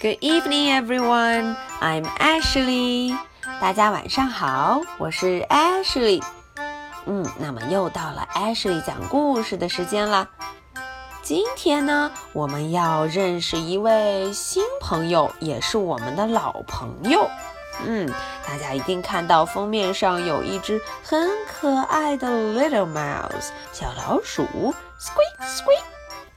Good evening, everyone. I'm Ashley. 大家晚上好，我是 Ashley。嗯，那么又到了 Ashley 讲故事的时间了。今天呢，我们要认识一位新朋友，也是我们的老朋友。嗯，大家一定看到封面上有一只很可爱的 Little Mouse 小老鼠，Squeak Squeak，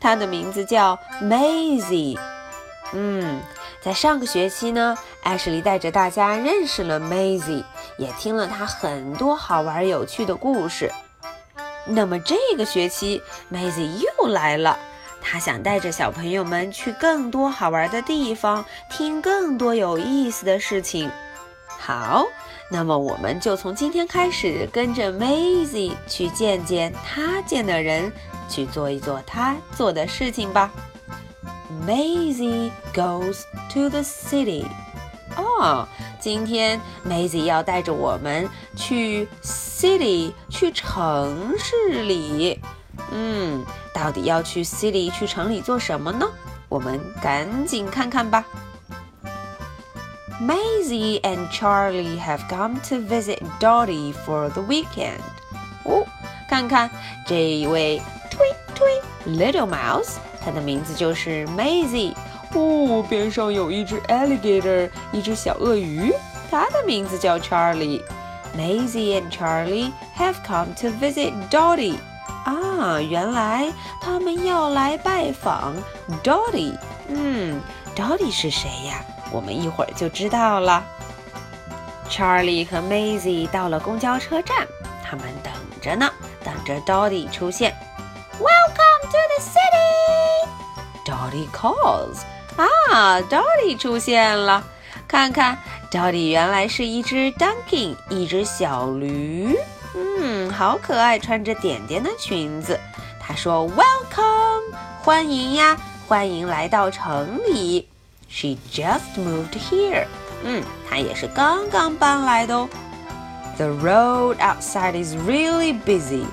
它的名字叫 Maisie。嗯，在上个学期呢，艾什莉带着大家认识了 Maisie，也听了她很多好玩有趣的故事。那么这个学期，Maisie 又来了，她想带着小朋友们去更多好玩的地方，听更多有意思的事情。好，那么我们就从今天开始，跟着 Maisie 去见见她见的人，去做一做她做的事情吧。Maisy goes to the city. Oh, 哦，今天 Maisy 要带着我们去 city，去城市里。嗯，到底要去 city，去城里做什么呢？我们赶紧看看吧。Maisy and Charlie have come to visit Dotty for the weekend. 哦，看看这一位推推 Little Mouse。它的名字就是 Maisie。哦，边上有一只 alligator，一只小鳄鱼，它的名字叫 Charlie。Maisie and Charlie have come to visit Dottie. 啊，原来他们要来拜访 Dottie。嗯，Dottie 是谁呀？我们一会儿就知道了。Charlie 和 Maisie 到了公交车站，他们等着呢，等着 Dottie 出现。Welcome to the city. Dottie calls. 啊，Dottie 出现了。看看，Dottie 原来是一只 donkey，一只小驴。嗯，好可爱，穿着点点的裙子。他说：“Welcome，欢迎呀，欢迎来到城里。” She just moved here. 嗯，她也是刚刚搬来的哦。The road outside is really busy.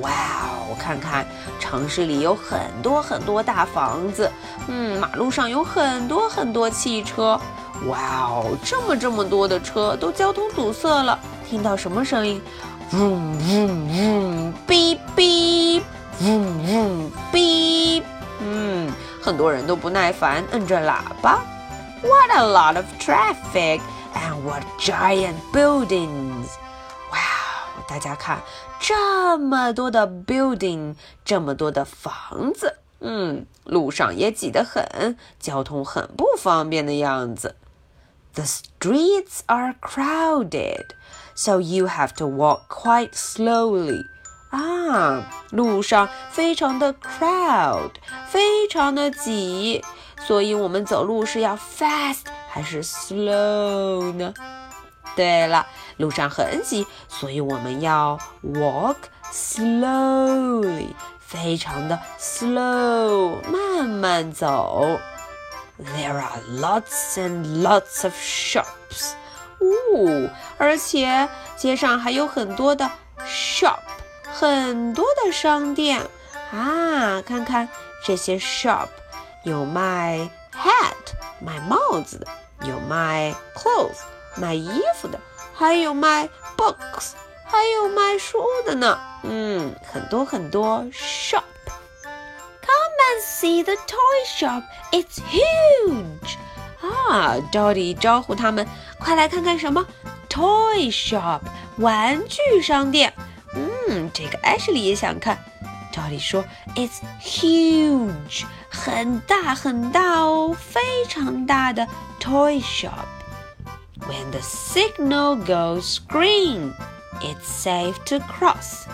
哇哦，看看城市里有很多很多大房子，嗯，马路上有很多很多汽车。哇哦，这么这么多的车都交通堵塞了。听到什么声音？嗡嗡嗡，哔哔，嗡嗡哔。嗯，很多人都不耐烦，摁着喇叭。What a lot of traffic and what giant buildings! 哇，大家看，这么多的 building，这么多的房子，嗯，路上也挤得很，交通很不方便的样子。The streets are crowded, so you have to walk quite slowly. 啊，路上非常的 crowd，非常的挤，所以我们走路是要 fast 还是 slow 呢？ 对了，路上很挤，所以我们要 walk slowly，非常的 slow，慢慢走。There are lots and lots of shops，哦，而且街上还有很多的 shop。很多的商店啊，看看这些 shop，有卖 hat 卖帽子的，有卖 clothes 卖衣服的，还有卖 books 还有卖书的呢。嗯，很多很多 shop。Come and see the toy shop. It's huge. 啊，Dolly 招呼他们，快来看看什么 toy shop 玩具商店。嗯，这个艾什莉也想看。照理说，It's huge，很大很大哦，非常大的 toy shop。When the signal goes green, it's safe to cross。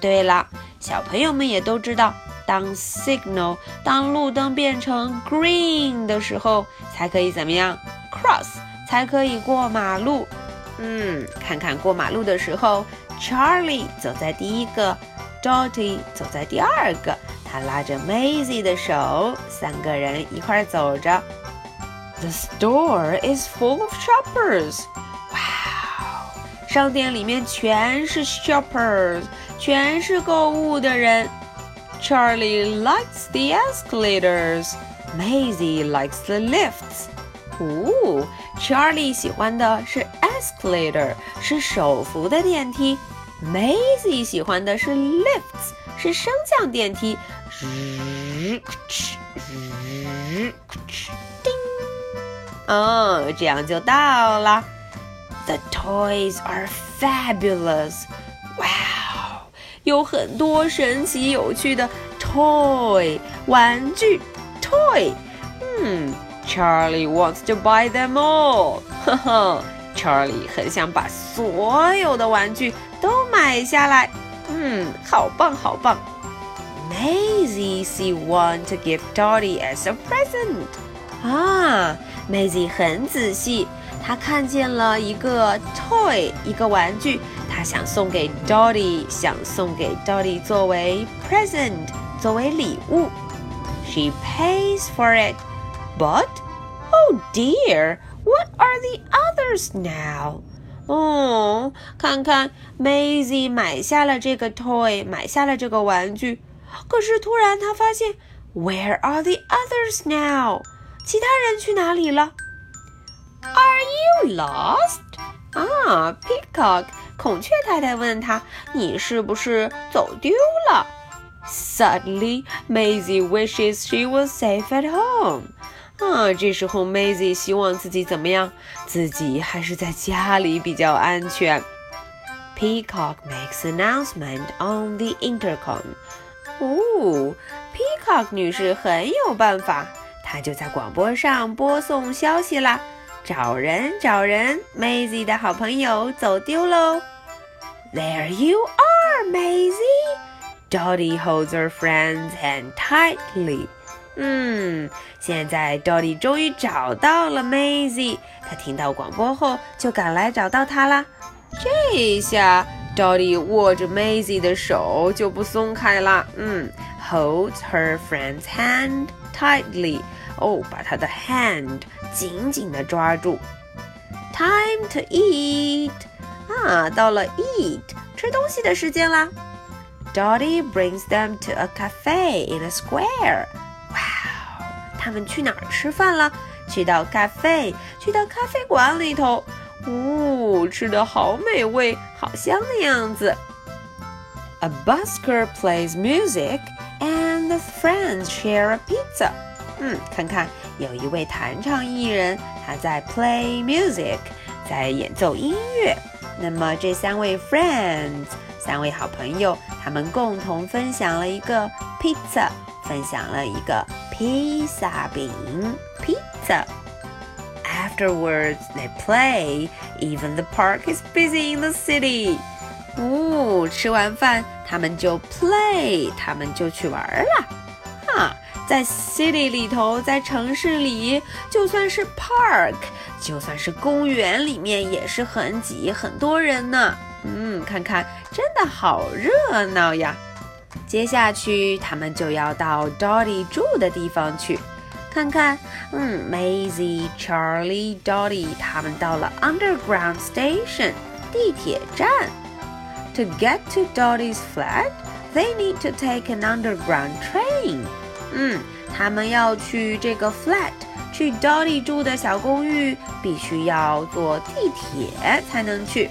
对了，小朋友们也都知道，当 signal 当路灯变成 green 的时候，才可以怎么样 cross，才可以过马路。嗯，看看过马路的时候。Charlie 走在第一个，Dottie 走在第二个，他拉着 Maisie 的手，三个人一块儿走着。The store is full of shoppers. Wow！商店里面全是 shoppers，全是购物的人。Charlie likes the escalators. Maisy likes the lifts. 哦，Charlie 喜欢的是 escalator，是手扶的电梯。Maisy 喜欢的是 lifts，是升降电梯。叮嗯，这样就到了。The toys are fabulous. Wow, 哇哦，有很多神奇有趣的 toy 玩具 toy。嗯，Charlie wants to buy them all. 呵呵，Charlie 很想把所有的玩具都买下来。嗯，好棒，好棒。Maisy see one to give Dotty as a present. 啊。，Maisie 很仔细。她看见了一个 toy，一个玩具，她想送给 Dottie，想送给 Dottie 作为 present，作为礼物。She pays for it, but oh dear, what are the others now? 哦，看看 Maisie 买下了这个 toy，买下了这个玩具，可是突然她发现，Where are the others now？其他人去哪里了？Are you lost？啊，Peacock，孔雀太太问他：“你是不是走丢了？”Suddenly, ah, Maisy wishes she was safe at home. 啊，这时候 Maisy 希望自己怎么样？自己还是在家里比较安全。Peacock makes announcement on the intercom. 哦，Peacock 女士很有办法。她就在广播上播送消息啦。找人，找人！Maisie 的好朋友走丢喽。There you are, Maisie. Dottie holds her friend's hand tightly. 嗯，现在 Dottie 终于找到了 Maisie。她听到广播后就赶来找到她啦。这下 Dottie 握着 Maisie 的手就不松开啦。嗯，holds her friend's hand tightly. 哦，把她的 hand 紧紧地抓住。Time to eat 啊，到了 eat 吃东西的时间啦。Dottie brings them to a cafe in a square. Wow，他们去哪儿吃饭了？去到 cafe，去到咖啡馆里头。哦，吃的好美味，好香的样子。A busker plays music, and the friends share a pizza. 嗯，看看有一位弹唱艺人，他在 play music，在演奏音乐。那么这三位 friends，三位好朋友，他们共同分享了一个 pizza，分享了一个披萨饼 pizza。Afterwards, they play. Even the park is busy in the city. 哦，吃完饭他们就 play，他们就去玩了。 在 city 里头，在城市里，就算是 park，就算是公园里面，也是很挤，很多人呢。嗯，看看，真的好热闹呀！接下去他们就要到 Dotty 住的地方去，看看，嗯，Maisy、Charlie、Dotty 他们到了 Underground Station 地铁站。To get to Dotty's flat, they need to take an underground train. 嗯，他们要去这个 flat，去 Dottie 住的小公寓，必须要坐地铁才能去。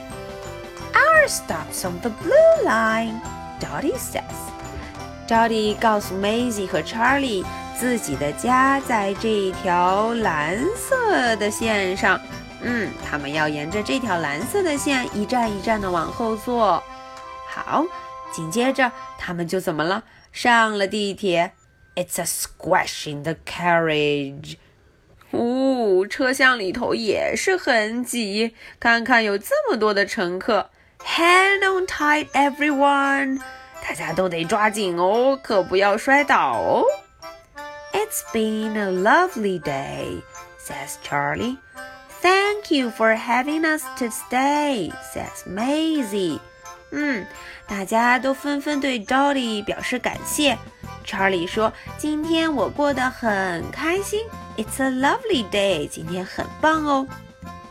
Our stops on the blue line, Dottie says. Dottie 告诉 Maisie 和 Charlie，自己的家在这一条蓝色的线上。嗯，他们要沿着这条蓝色的线一站一站的往后坐。好，紧接着他们就怎么了？上了地铁。It's a squash in the carriage. carriage。呜、哦，车厢里头也是很挤，看看有这么多的乘客。Hang on tight, everyone！大家都得抓紧哦，可不要摔倒哦。It's been a lovely day, says Charlie. Thank you for having us today, says Maisy. 嗯，大家都纷纷对 Dolly 表示感谢。Charlie 说：“今天我过得很开心，It's a lovely day。今天很棒哦。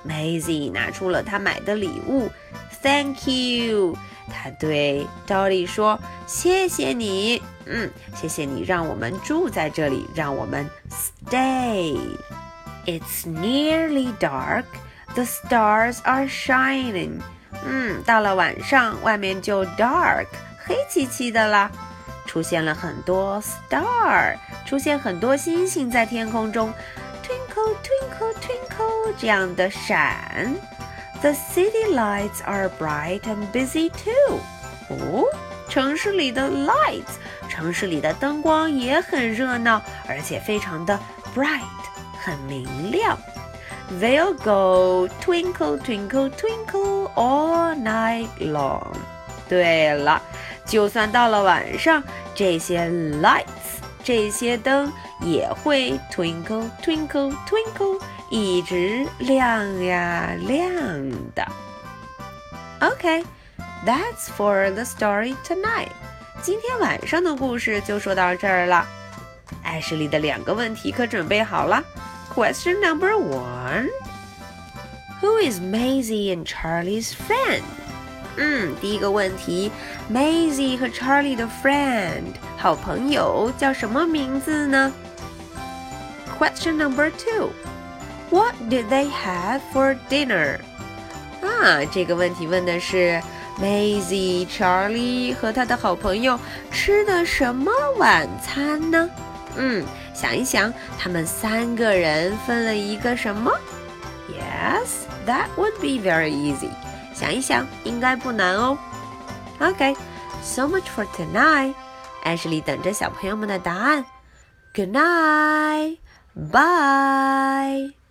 ”Maisie 拿出了她买的礼物，Thank you。她对 Dolly 说：“谢谢你，嗯，谢谢你让我们住在这里，让我们 stay。” It's nearly dark. The stars are shining. 嗯，到了晚上，外面就 dark，黑漆漆的了。出现了很多 star，出现很多星星在天空中，twinkle twinkle twinkle 这样的闪。The city lights are bright and busy too. 哦，城市里的 lights，城市里的灯光也很热闹，而且非常的 bright，很明亮。They'll go twinkle twinkle twinkle all night long. 对了， 就算到了晚上，这些 lights 这些灯也会 twinkle twinkle twinkle 一直亮呀亮的。Okay, that's for the story tonight. 今天晚上的故事就说到这儿了。艾什莉的两个问题可准备好了。Question number one: Who is Maisy and Charlie's friend? 嗯，第一个问题，Maisy 和 Charlie 的 friend 好朋友叫什么名字呢？Question number two。What did they have for dinner？啊，这个问题问的是 Maisy、Charlie 和他的好朋友吃的什么晚餐呢？嗯，想一想，他们三个人分了一个什么？Yes, that would be very easy. 想一想，应该不难哦。OK，so much for tonight。艾什莉等着小朋友们的答案。Good night, bye.